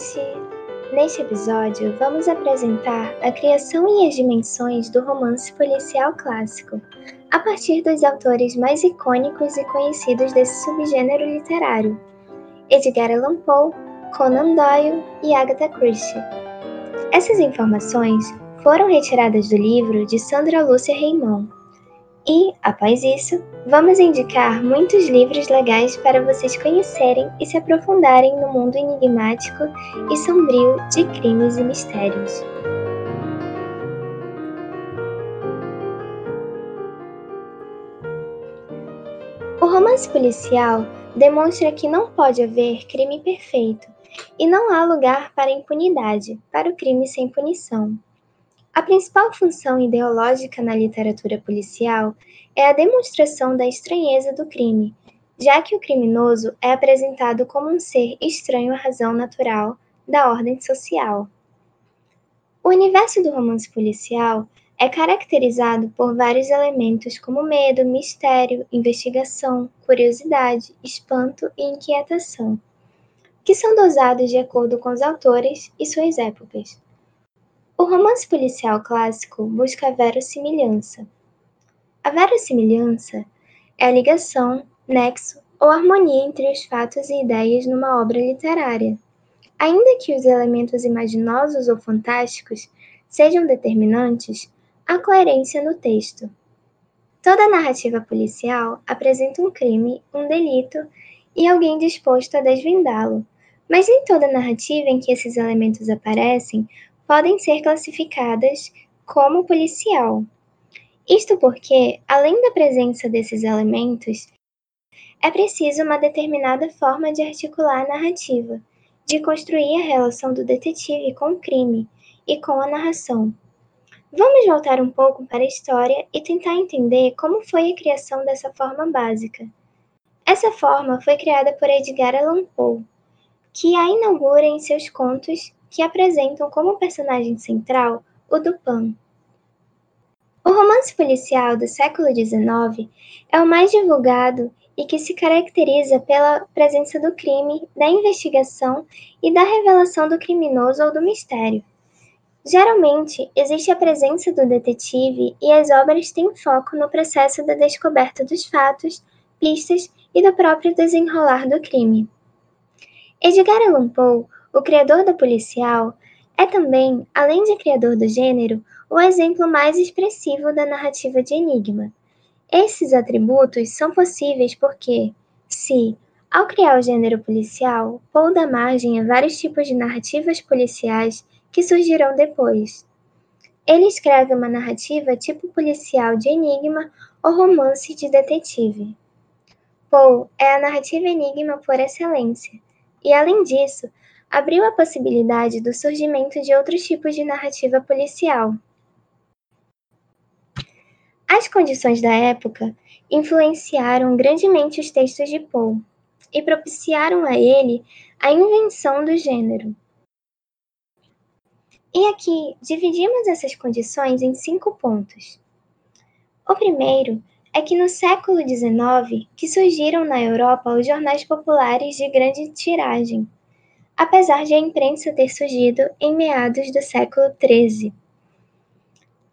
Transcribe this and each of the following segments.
gente! Neste episódio, vamos apresentar a criação e as dimensões do romance policial clássico, a partir dos autores mais icônicos e conhecidos desse subgênero literário: Edgar Allan Poe, Conan Doyle e Agatha Christie. Essas informações foram retiradas do livro de Sandra Lúcia Raymond. E, após isso, vamos indicar muitos livros legais para vocês conhecerem e se aprofundarem no mundo enigmático e sombrio de crimes e mistérios. O romance policial demonstra que não pode haver crime perfeito e não há lugar para impunidade, para o crime sem punição. A principal função ideológica na literatura policial é a demonstração da estranheza do crime, já que o criminoso é apresentado como um ser estranho à razão natural da ordem social. O universo do romance policial é caracterizado por vários elementos como medo, mistério, investigação, curiosidade, espanto e inquietação, que são dosados de acordo com os autores e suas épocas. O romance policial clássico busca a verossimilhança. A verossimilhança é a ligação, nexo ou harmonia entre os fatos e ideias numa obra literária. Ainda que os elementos imaginosos ou fantásticos sejam determinantes, há coerência no texto. Toda narrativa policial apresenta um crime, um delito e alguém disposto a desvendá-lo, mas nem toda narrativa em que esses elementos aparecem podem ser classificadas como policial. Isto porque, além da presença desses elementos, é preciso uma determinada forma de articular a narrativa, de construir a relação do detetive com o crime e com a narração. Vamos voltar um pouco para a história e tentar entender como foi a criação dessa forma básica. Essa forma foi criada por Edgar Allan Poe, que a inaugura em seus contos que apresentam como personagem central o Dupin. O romance policial do século XIX é o mais divulgado e que se caracteriza pela presença do crime, da investigação e da revelação do criminoso ou do mistério. Geralmente, existe a presença do detetive e as obras têm foco no processo da descoberta dos fatos, pistas e do próprio desenrolar do crime. Edgar Allan Poe o criador do policial é também, além de criador do gênero, o exemplo mais expressivo da narrativa de enigma. Esses atributos são possíveis porque, se, ao criar o gênero policial, Poe dá margem a vários tipos de narrativas policiais que surgirão depois. Ele escreve uma narrativa tipo policial de enigma ou romance de detetive. Poe é a narrativa enigma por excelência, e além disso, abriu a possibilidade do surgimento de outros tipos de narrativa policial. As condições da época influenciaram grandemente os textos de Poe e propiciaram a ele a invenção do gênero. E aqui dividimos essas condições em cinco pontos. O primeiro é que no século XIX que surgiram na Europa os jornais populares de grande tiragem, apesar de a imprensa ter surgido em meados do século XIII.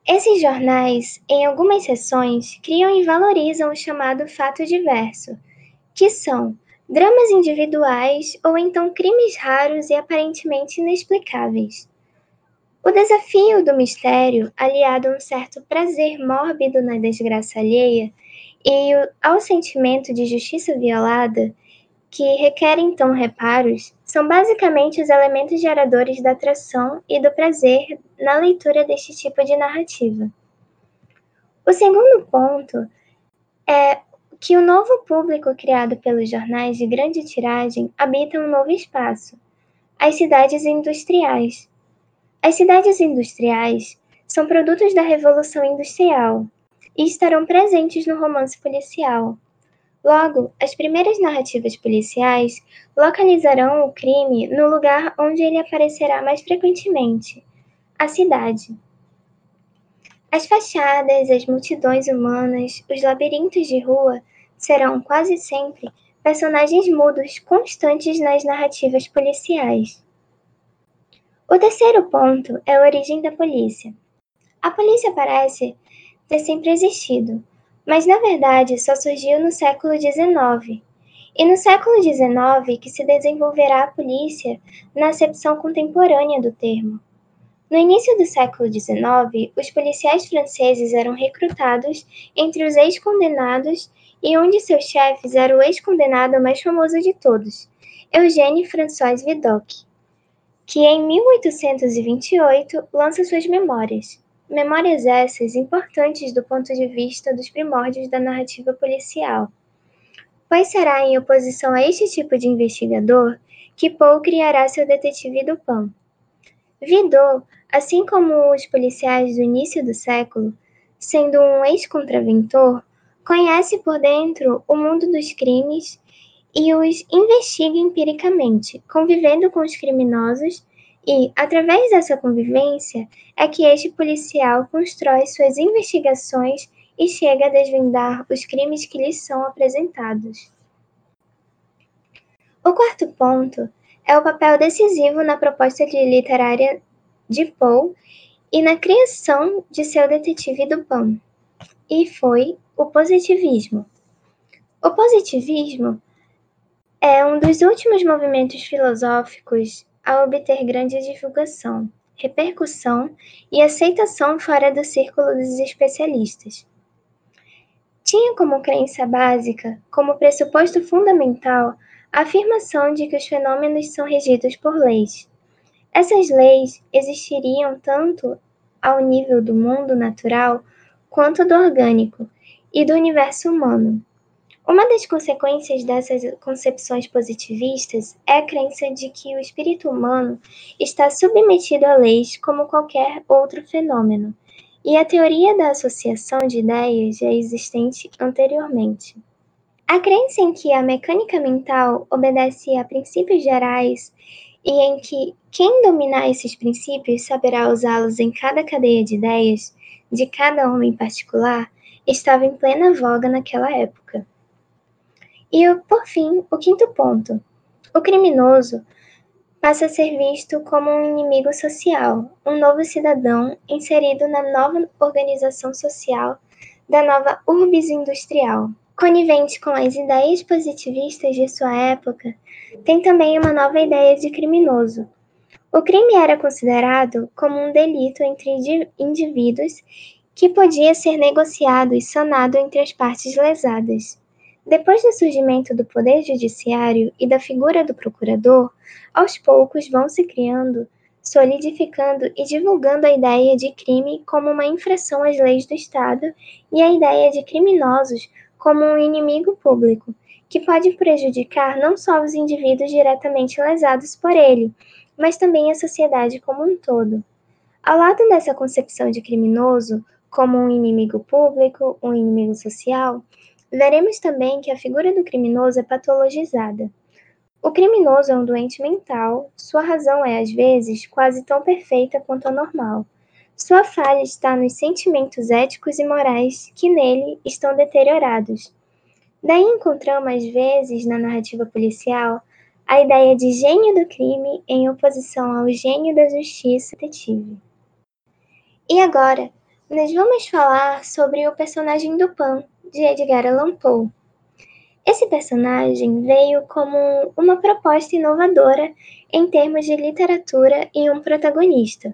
Esses jornais, em algumas seções, criam e valorizam o chamado fato diverso, que são dramas individuais ou então crimes raros e aparentemente inexplicáveis. O desafio do mistério, aliado a um certo prazer mórbido na desgraça alheia e ao sentimento de justiça violada, que requerem então reparos, são basicamente os elementos geradores da atração e do prazer na leitura deste tipo de narrativa. O segundo ponto é que o novo público criado pelos jornais de grande tiragem habita um novo espaço, as cidades industriais. As cidades industriais são produtos da Revolução Industrial e estarão presentes no romance policial, Logo, as primeiras narrativas policiais localizarão o crime no lugar onde ele aparecerá mais frequentemente a cidade. As fachadas, as multidões humanas, os labirintos de rua serão quase sempre personagens mudos constantes nas narrativas policiais. O terceiro ponto é a origem da polícia. A polícia parece ter sempre existido, mas na verdade só surgiu no século XIX. E no século XIX que se desenvolverá a polícia na acepção contemporânea do termo. No início do século XIX, os policiais franceses eram recrutados entre os ex-condenados e um de seus chefes era o ex-condenado mais famoso de todos, Eugène François Vidocq, que em 1828 lança suas memórias. Memórias essas importantes do ponto de vista dos primórdios da narrativa policial, pois será em oposição a este tipo de investigador que Poe criará seu detetive do Pan. Vidot Assim como os policiais do início do século, sendo um ex-contraventor, conhece por dentro o mundo dos crimes e os investiga empiricamente, convivendo com os criminosos, e, através dessa convivência, é que este policial constrói suas investigações e chega a desvendar os crimes que lhes são apresentados. O quarto ponto é o papel decisivo na proposta de literária de Poe e na criação de seu detetive do Pan, e foi o positivismo. O positivismo é um dos últimos movimentos filosóficos a obter grande divulgação, repercussão e aceitação fora do círculo dos especialistas. Tinha como crença básica, como pressuposto fundamental, a afirmação de que os fenômenos são regidos por leis, essas leis existiriam tanto ao nível do mundo natural quanto do orgânico e do universo humano. Uma das consequências dessas concepções positivistas é a crença de que o espírito humano está submetido a leis como qualquer outro fenômeno, e a teoria da associação de ideias já existente anteriormente. A crença em que a mecânica mental obedece a princípios gerais e em que quem dominar esses princípios saberá usá-los em cada cadeia de ideias de cada homem particular, estava em plena voga naquela época. E, por fim, o quinto ponto. O criminoso passa a ser visto como um inimigo social, um novo cidadão inserido na nova organização social da nova urbis industrial. Conivente com as ideias positivistas de sua época, tem também uma nova ideia de criminoso. O crime era considerado como um delito entre indivíduos que podia ser negociado e sanado entre as partes lesadas. Depois do surgimento do poder judiciário e da figura do procurador, aos poucos vão se criando, solidificando e divulgando a ideia de crime como uma infração às leis do Estado e a ideia de criminosos como um inimigo público, que pode prejudicar não só os indivíduos diretamente lesados por ele, mas também a sociedade como um todo. Ao lado dessa concepção de criminoso como um inimigo público, um inimigo social, veremos também que a figura do criminoso é patologizada. O criminoso é um doente mental, sua razão é, às vezes, quase tão perfeita quanto a normal. Sua falha está nos sentimentos éticos e morais que nele estão deteriorados. Daí encontramos, às vezes, na narrativa policial, a ideia de gênio do crime em oposição ao gênio da justiça detetive. E agora, nós vamos falar sobre o personagem do Pan, de Edgar Allan Poe. Esse personagem veio como uma proposta inovadora em termos de literatura e um protagonista.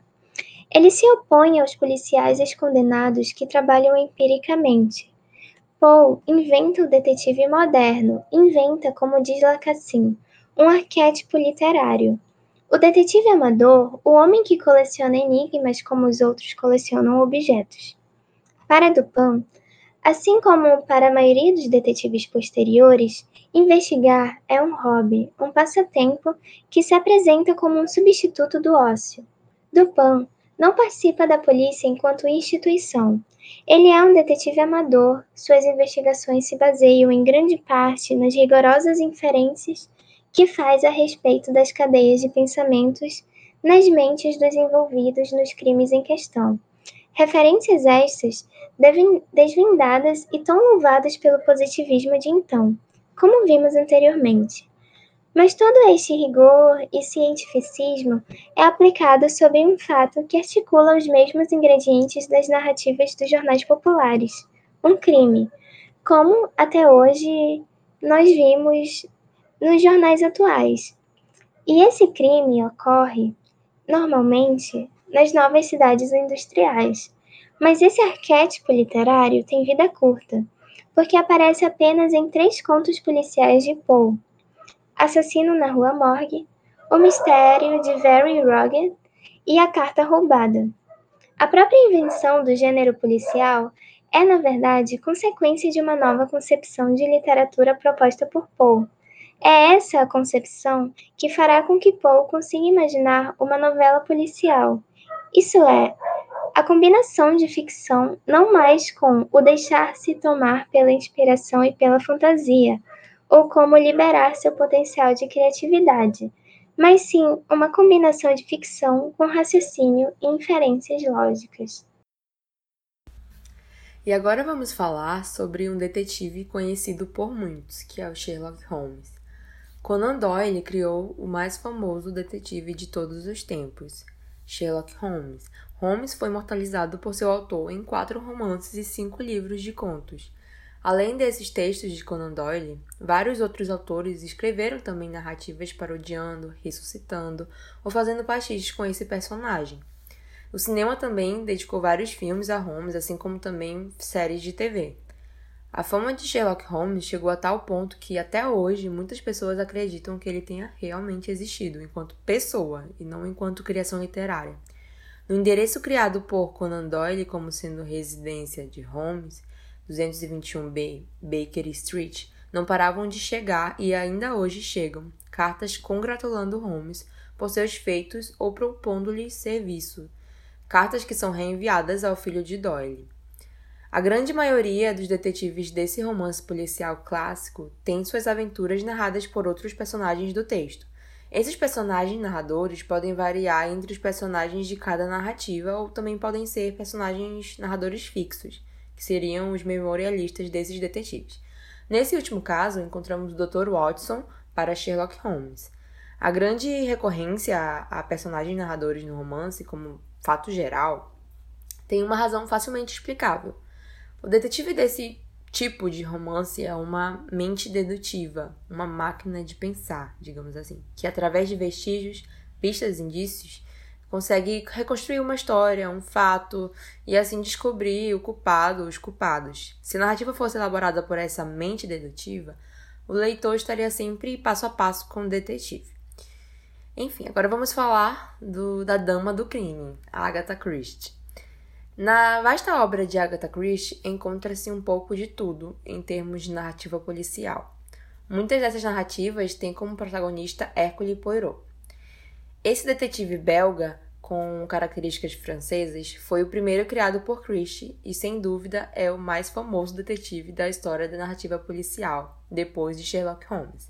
Ele se opõe aos policiais ex-condenados que trabalham empiricamente. Poe inventa o detetive moderno, inventa, como diz Lacassin, um arquétipo literário. O detetive amador, o homem que coleciona enigmas como os outros colecionam objetos. Para Dupin, assim como para a maioria dos detetives posteriores, investigar é um hobby, um passatempo que se apresenta como um substituto do ócio. Dupin não participa da polícia enquanto instituição. Ele é um detetive amador, suas investigações se baseiam em grande parte nas rigorosas inferências que faz a respeito das cadeias de pensamentos nas mentes dos envolvidos nos crimes em questão. Referências estas desvendadas e tão louvadas pelo positivismo de então, como vimos anteriormente. Mas todo este rigor e cientificismo é aplicado sobre um fato que articula os mesmos ingredientes das narrativas dos jornais populares: um crime, como até hoje nós vimos nos jornais atuais. E esse crime ocorre, normalmente, nas novas cidades industriais. Mas esse arquétipo literário tem vida curta, porque aparece apenas em três contos policiais de Poe Assassino na Rua Morgue, O Mistério de Very Rugged e A Carta Roubada. A própria invenção do gênero policial é, na verdade, consequência de uma nova concepção de literatura proposta por Poe. É essa a concepção que fará com que Poe consiga imaginar uma novela policial. Isso é, a combinação de ficção não mais com o deixar-se tomar pela inspiração e pela fantasia, ou como liberar seu potencial de criatividade, mas sim uma combinação de ficção com raciocínio e inferências lógicas. E agora vamos falar sobre um detetive conhecido por muitos, que é o Sherlock Holmes. Conan Doyle criou o mais famoso detetive de todos os tempos, Sherlock Holmes. Holmes foi imortalizado por seu autor em quatro romances e cinco livros de contos. Além desses textos de Conan Doyle, vários outros autores escreveram também narrativas parodiando, ressuscitando ou fazendo pastiches com esse personagem. O cinema também dedicou vários filmes a Holmes, assim como também séries de TV. A fama de Sherlock Holmes chegou a tal ponto que até hoje muitas pessoas acreditam que ele tenha realmente existido enquanto pessoa e não enquanto criação literária. No endereço criado por Conan Doyle como sendo residência de Holmes, 221B Baker Street não paravam de chegar e ainda hoje chegam cartas congratulando Holmes por seus feitos ou propondo-lhe serviço, cartas que são reenviadas ao filho de Doyle. A grande maioria dos detetives desse romance policial clássico tem suas aventuras narradas por outros personagens do texto. Esses personagens narradores podem variar entre os personagens de cada narrativa ou também podem ser personagens narradores fixos que seriam os memorialistas desses detetives. Nesse último caso, encontramos o Dr. Watson para Sherlock Holmes. A grande recorrência a, personagens narradores no romance, como fato geral, tem uma razão facilmente explicável. O detetive desse tipo de romance é uma mente dedutiva, uma máquina de pensar, digamos assim, que através de vestígios, pistas indícios consegue reconstruir uma história, um fato e assim descobrir o culpado, os culpados. Se a narrativa fosse elaborada por essa mente dedutiva, o leitor estaria sempre passo a passo com o detetive. Enfim, agora vamos falar do, da Dama do Crime, Agatha Christie. Na vasta obra de Agatha Christie encontra-se um pouco de tudo em termos de narrativa policial. Muitas dessas narrativas têm como protagonista Hercule Poirot. Esse detetive belga com características francesas, foi o primeiro criado por Christie e, sem dúvida, é o mais famoso detetive da história da narrativa policial, depois de Sherlock Holmes.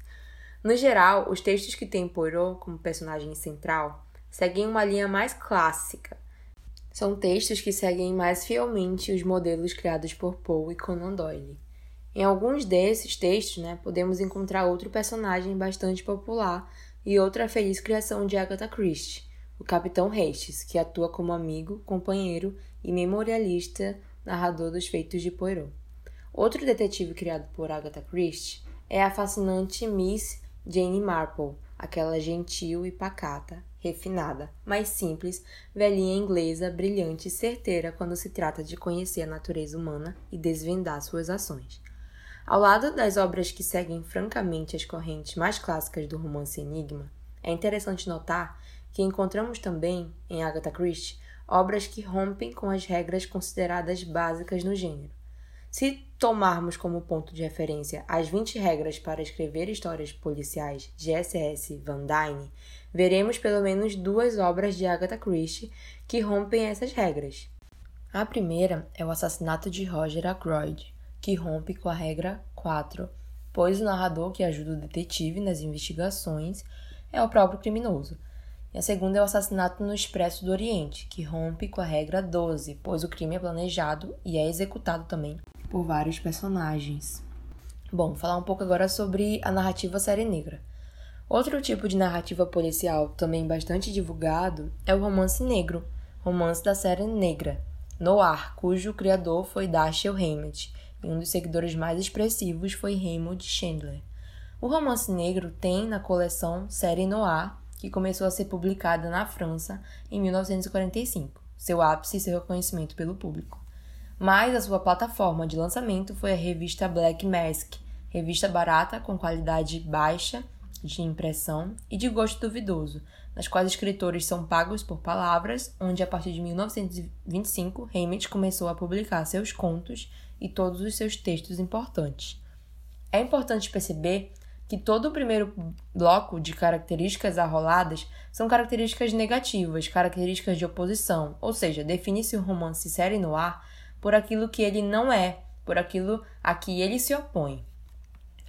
No geral, os textos que têm Poirot como personagem central seguem uma linha mais clássica. São textos que seguem mais fielmente os modelos criados por Poe e Conan Doyle. Em alguns desses textos, né, podemos encontrar outro personagem bastante popular e outra feliz criação de Agatha Christie, o Capitão Hastings, que atua como amigo, companheiro e memorialista narrador dos feitos de Poirot. Outro detetive criado por Agatha Christie é a fascinante Miss Jane Marple, aquela gentil e pacata, refinada, mas simples, velhinha inglesa, brilhante e certeira quando se trata de conhecer a natureza humana e desvendar suas ações. Ao lado das obras que seguem francamente as correntes mais clássicas do romance enigma, é interessante notar que encontramos também, em Agatha Christie, obras que rompem com as regras consideradas básicas no gênero. Se tomarmos como ponto de referência as 20 regras para escrever histórias policiais de S.S. Van Dyne, veremos pelo menos duas obras de Agatha Christie que rompem essas regras. A primeira é o assassinato de Roger Ackroyd, que rompe com a regra 4, pois o narrador que ajuda o detetive nas investigações é o próprio criminoso, e a segunda é o assassinato no Expresso do Oriente, que rompe com a regra 12, pois o crime é planejado e é executado também por vários personagens. Bom, falar um pouco agora sobre a narrativa série negra. Outro tipo de narrativa policial também bastante divulgado é o romance negro, romance da série negra, Noir, cujo criador foi Dashiell Hammett, e um dos seguidores mais expressivos foi Raymond Chandler. O romance negro tem na coleção Série Noir, que começou a ser publicada na França em 1945, seu ápice e seu reconhecimento pelo público. Mas a sua plataforma de lançamento foi a revista Black Mask, revista barata com qualidade baixa de impressão e de gosto duvidoso, nas quais escritores são pagos por palavras, onde a partir de 1925 Hammett começou a publicar seus contos e todos os seus textos importantes. É importante perceber que todo o primeiro bloco de características arroladas são características negativas, características de oposição, ou seja, define-se o romance série no ar por aquilo que ele não é, por aquilo a que ele se opõe.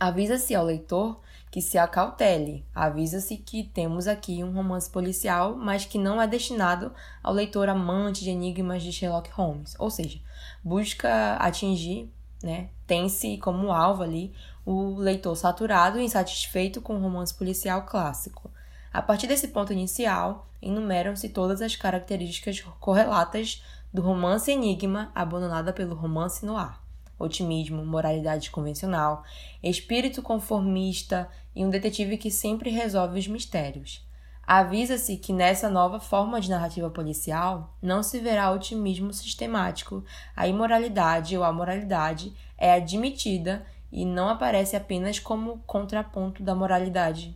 Avisa-se ao leitor que se acautele, avisa-se que temos aqui um romance policial, mas que não é destinado ao leitor amante de enigmas de Sherlock Holmes, ou seja, busca atingir, né, tem-se como alvo ali o leitor saturado e insatisfeito com o romance policial clássico. A partir desse ponto inicial, enumeram-se todas as características correlatas do romance enigma abandonada pelo romance noir. Otimismo, moralidade convencional, espírito conformista e um detetive que sempre resolve os mistérios. Avisa-se que nessa nova forma de narrativa policial não se verá otimismo sistemático, a imoralidade ou a moralidade é admitida e não aparece apenas como contraponto da moralidade,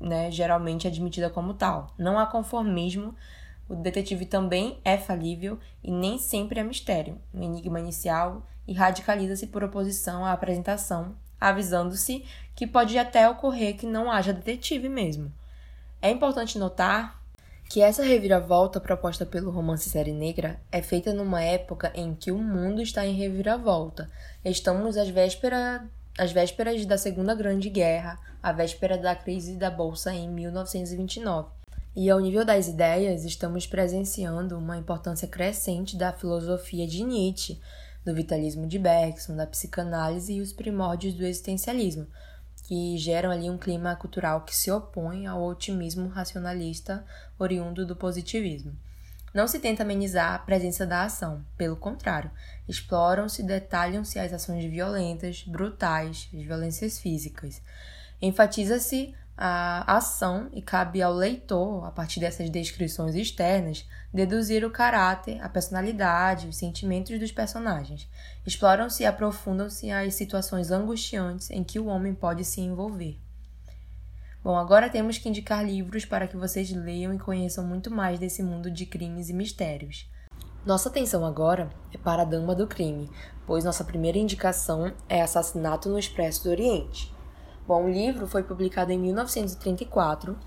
né, geralmente admitida como tal. Não há conformismo, o detetive também é falível e nem sempre é mistério. O enigma inicial e radicaliza-se por oposição à apresentação, avisando-se que pode até ocorrer que não haja detetive mesmo. É importante notar que essa reviravolta proposta pelo romance Série Negra é feita numa época em que o mundo está em reviravolta. Estamos às vésperas às vésperas da Segunda Grande Guerra, à véspera da crise da Bolsa em 1929. E ao nível das ideias, estamos presenciando uma importância crescente da filosofia de Nietzsche, do vitalismo de Bergson, da psicanálise e os primórdios do existencialismo, que geram ali um clima cultural que se opõe ao otimismo racionalista oriundo do positivismo. Não se tenta amenizar a presença da ação, pelo contrário, exploram-se e detalham-se as ações violentas, brutais, as violências físicas. Enfatiza-se a ação e cabe ao leitor, a partir dessas descrições externas, deduzir o caráter, a personalidade, os sentimentos dos personagens. Exploram-se e aprofundam-se as situações angustiantes em que o homem pode se envolver. Bom, agora temos que indicar livros para que vocês leiam e conheçam muito mais desse mundo de crimes e mistérios. Nossa atenção agora é para a Dama do Crime, pois nossa primeira indicação é Assassinato no Expresso do Oriente. Bom, o livro foi publicado em 1934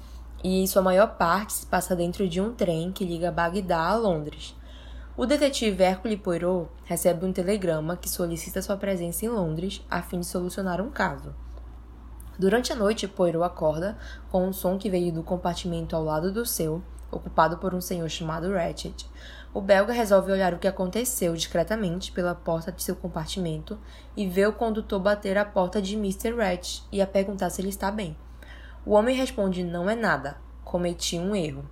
e sua maior parte se passa dentro de um trem que liga Bagdá a Londres. O detetive Hercule Poirot recebe um telegrama que solicita sua presença em Londres a fim de solucionar um caso. Durante a noite, Poirot acorda com um som que veio do compartimento ao lado do seu, ocupado por um senhor chamado Ratchet. O belga resolve olhar o que aconteceu discretamente pela porta de seu compartimento e vê o condutor bater a porta de Mr. Ratchet e a perguntar se ele está bem. O homem responde: Não é nada. Cometi um erro.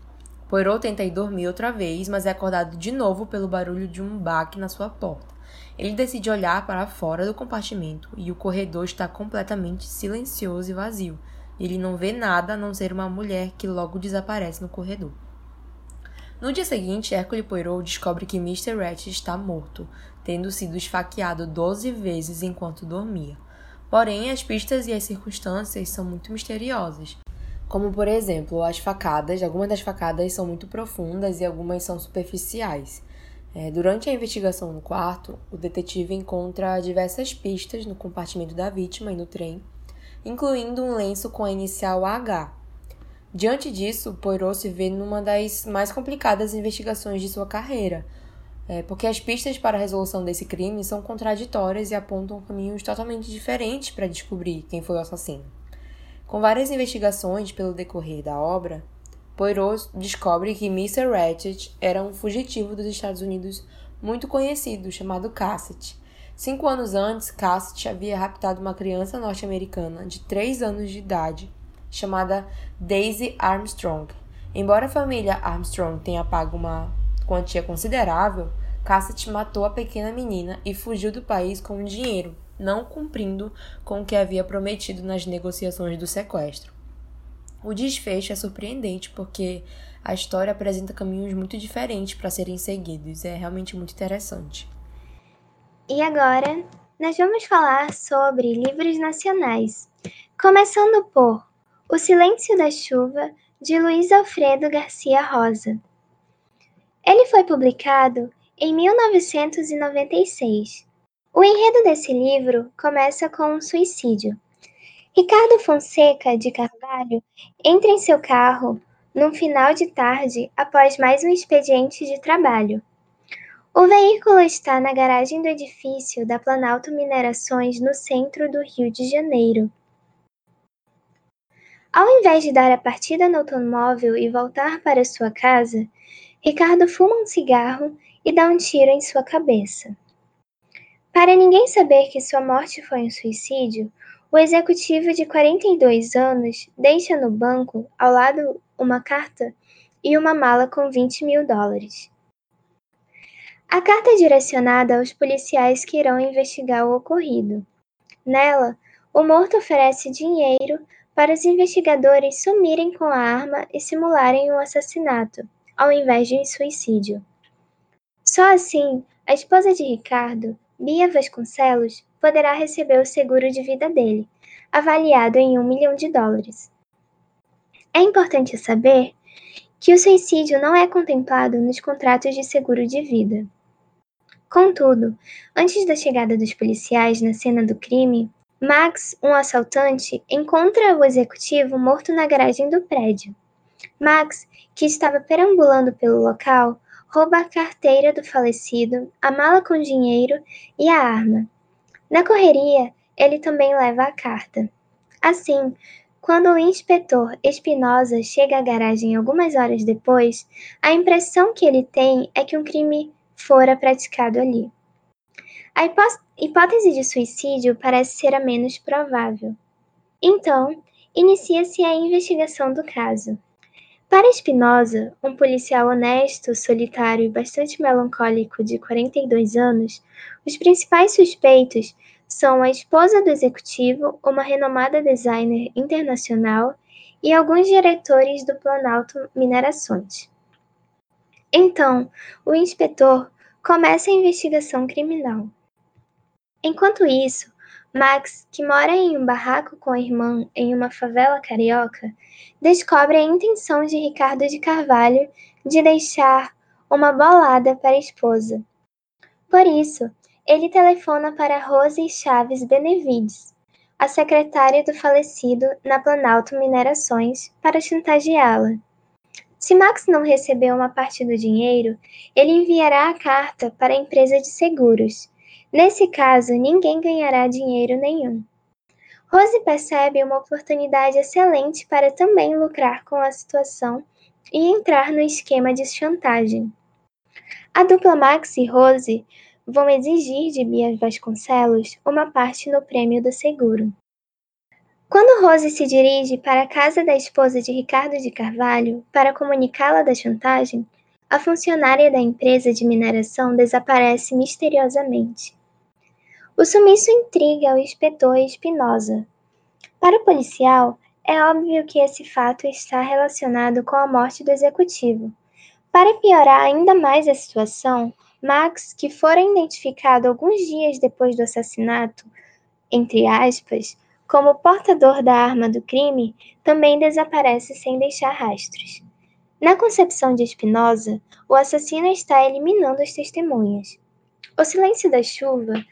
Poirot tenta ir dormir outra vez, mas é acordado de novo pelo barulho de um baque na sua porta. Ele decide olhar para fora do compartimento e o corredor está completamente silencioso e vazio. Ele não vê nada a não ser uma mulher que logo desaparece no corredor. No dia seguinte, Hercule Poirot descobre que Mr. Ratchet está morto, tendo sido esfaqueado 12 vezes enquanto dormia. Porém, as pistas e as circunstâncias são muito misteriosas. Como, por exemplo, as facadas. Algumas das facadas são muito profundas e algumas são superficiais. É, durante a investigação no quarto, o detetive encontra diversas pistas no compartimento da vítima e no trem, incluindo um lenço com a inicial AH. Diante disso, Poirot se vê numa das mais complicadas investigações de sua carreira, é, porque as pistas para a resolução desse crime são contraditórias e apontam caminhos totalmente diferentes para descobrir quem foi o assassino. Com várias investigações pelo decorrer da obra, Poirot descobre que Mr. Ratchet era um fugitivo dos Estados Unidos muito conhecido, chamado Cassett. Cinco anos antes, Cassett havia raptado uma criança norte-americana de três anos de idade chamada Daisy Armstrong. Embora a família Armstrong tenha pago uma quantia considerável, Cassett matou a pequena menina e fugiu do país com o dinheiro, não cumprindo com o que havia prometido nas negociações do sequestro. O desfecho é surpreendente porque a história apresenta caminhos muito diferentes para serem seguidos. É realmente muito interessante. E agora, nós vamos falar sobre livros nacionais, começando por O Silêncio da Chuva, de Luiz Alfredo Garcia Rosa. Ele foi publicado em 1996. O enredo desse livro começa com um suicídio. Ricardo Fonseca de Carvalho entra em seu carro num final de tarde após mais um expediente de trabalho. O veículo está na garagem do edifício da Planalto Minerações, no centro do Rio de Janeiro. Ao invés de dar a partida no automóvel e voltar para sua casa, Ricardo fuma um cigarro e dá um tiro em sua cabeça. Para ninguém saber que sua morte foi um suicídio, o executivo de 42 anos deixa no banco, ao lado, uma carta e uma mala com 20 mil dólares. A carta é direcionada aos policiais que irão investigar o ocorrido. Nela, o morto oferece dinheiro para os investigadores sumirem com a arma e simularem um assassinato, ao invés de um suicídio. Só assim, a esposa de Ricardo, Bia Vasconcelos, poderá receber o seguro de vida dele, avaliado em um milhão de dólares. É importante saber que o suicídio não é contemplado nos contratos de seguro de vida. Contudo, antes da chegada dos policiais na cena do crime, Max, um assaltante, encontra o executivo morto na garagem do prédio. Max, que estava perambulando pelo local, rouba a carteira do falecido, a mala com dinheiro e a arma, na correria, ele também leva a carta. Assim, quando o inspetor Espinosa chega à garagem algumas horas depois, a impressão que ele tem é que um crime fora praticado ali. A hipótese de suicídio parece ser a menos provável. Então, inicia-se a investigação do caso. Para Espinosa, um policial honesto, solitário e bastante melancólico de 42 anos, os principais suspeitos são a esposa do executivo, uma renomada designer internacional, e alguns diretores do Planalto Minerações. Então, o inspetor começa a investigação criminal. Enquanto isso, Max, que mora em um barraco com a irmã em uma favela carioca, descobre a intenção de Ricardo de Carvalho de deixar uma bolada para a esposa. Por isso, ele telefona para Rose Chaves Benevides, a secretária do falecido na Planalto Minerações, para chantageá-la. Se Max não receber uma parte do dinheiro, ele enviará a carta para a empresa de seguros Nesse caso, ninguém ganhará dinheiro nenhum. Rose percebe uma oportunidade excelente para também lucrar com a situação e entrar no esquema de chantagem. A dupla Max e Rose vão exigir de Bia Vasconcelos uma parte no prêmio do seguro. Quando Rose se dirige para a casa da esposa de Ricardo de Carvalho para comunicá-la da chantagem, a funcionária da empresa de mineração desaparece misteriosamente. O sumiço intriga o inspetor Espinosa. Para o policial, é óbvio que esse fato está relacionado com a morte do executivo. Para piorar ainda mais a situação, Max, que fora identificado alguns dias depois do assassinato, entre aspas, como portador da arma do crime, também desaparece sem deixar rastros. Na concepção de Spinoza, o assassino está eliminando as testemunhas. O Silêncio da Chuva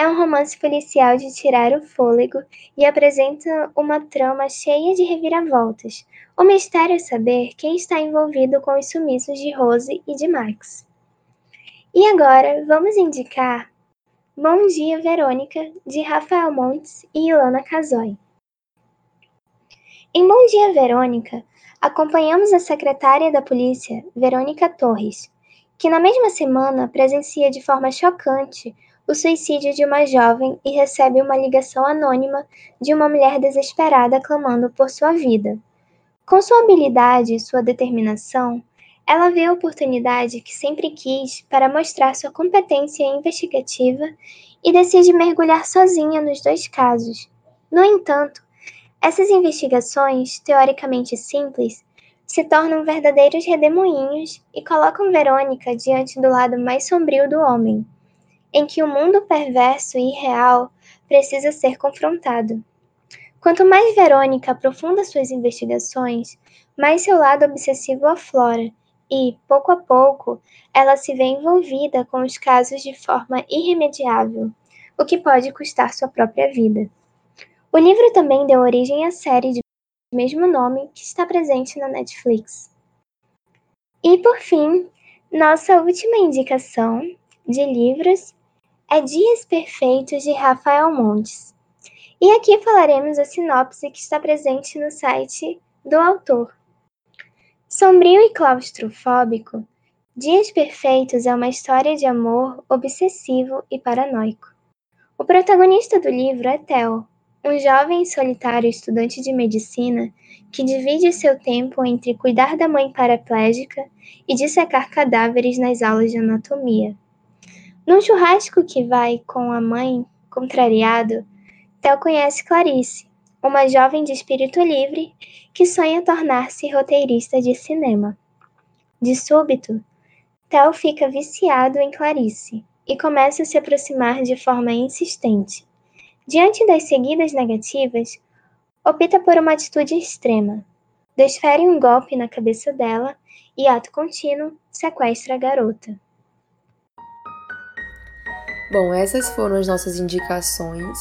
é um romance policial de tirar o fôlego e apresenta uma trama cheia de reviravoltas. O mistério é saber quem está envolvido com os sumiços de Rose e de Max. E agora vamos indicar Bom Dia Verônica, de Rafael Montes e Ilana Casoy. Em Bom Dia Verônica, acompanhamos a secretária da polícia, Verônica Torres, que na mesma semana presencia de forma chocante o suicídio de uma jovem e recebe uma ligação anônima de uma mulher desesperada clamando por sua vida. Com sua habilidade e sua determinação, ela vê a oportunidade que sempre quis para mostrar sua competência investigativa e decide mergulhar sozinha nos dois casos. No entanto, essas investigações, teoricamente simples, se tornam verdadeiros redemoinhos e colocam Verônica diante do lado mais sombrio do homem, em que o mundo perverso e irreal precisa ser confrontado. Quanto mais Verônica aprofunda suas investigações, mais seu lado obsessivo aflora e, pouco a pouco, ela se vê envolvida com os casos de forma irremediável, o que pode custar sua própria vida. O livro também deu origem à série de mesmo nome que está presente na Netflix. E por fim, nossa última indicação de livros é Dias Perfeitos de Rafael Montes. E aqui falaremos a sinopse que está presente no site do autor. Sombrio e claustrofóbico, Dias Perfeitos é uma história de amor obsessivo e paranoico. O protagonista do livro é Theo, um jovem solitário estudante de medicina que divide seu tempo entre cuidar da mãe paraplégica e dissecar cadáveres nas aulas de anatomia. Num churrasco que vai com a mãe, contrariado, Theo conhece Clarice, uma jovem de espírito livre que sonha tornar-se roteirista de cinema. De súbito, Theo fica viciado em Clarice e começa a se aproximar de forma insistente Diante das seguidas negativas, opta por uma atitude extrema. Desfere um golpe na cabeça dela e, ato contínuo, sequestra a garota. Bom, essas foram as nossas indicações.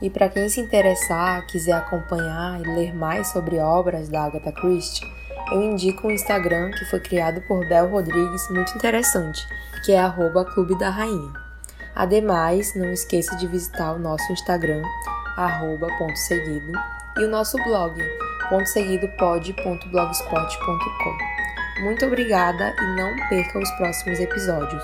E para quem se interessar, quiser acompanhar e ler mais sobre obras da Agatha Christie, eu indico um Instagram que foi criado por Bel Rodrigues, muito interessante, que é Clube da Rainha. Ademais, não esqueça de visitar o nosso Instagram, arroba ponto seguido, e o nosso blog, pontoseguidopod.blogspot.com. Muito obrigada e não perca os próximos episódios.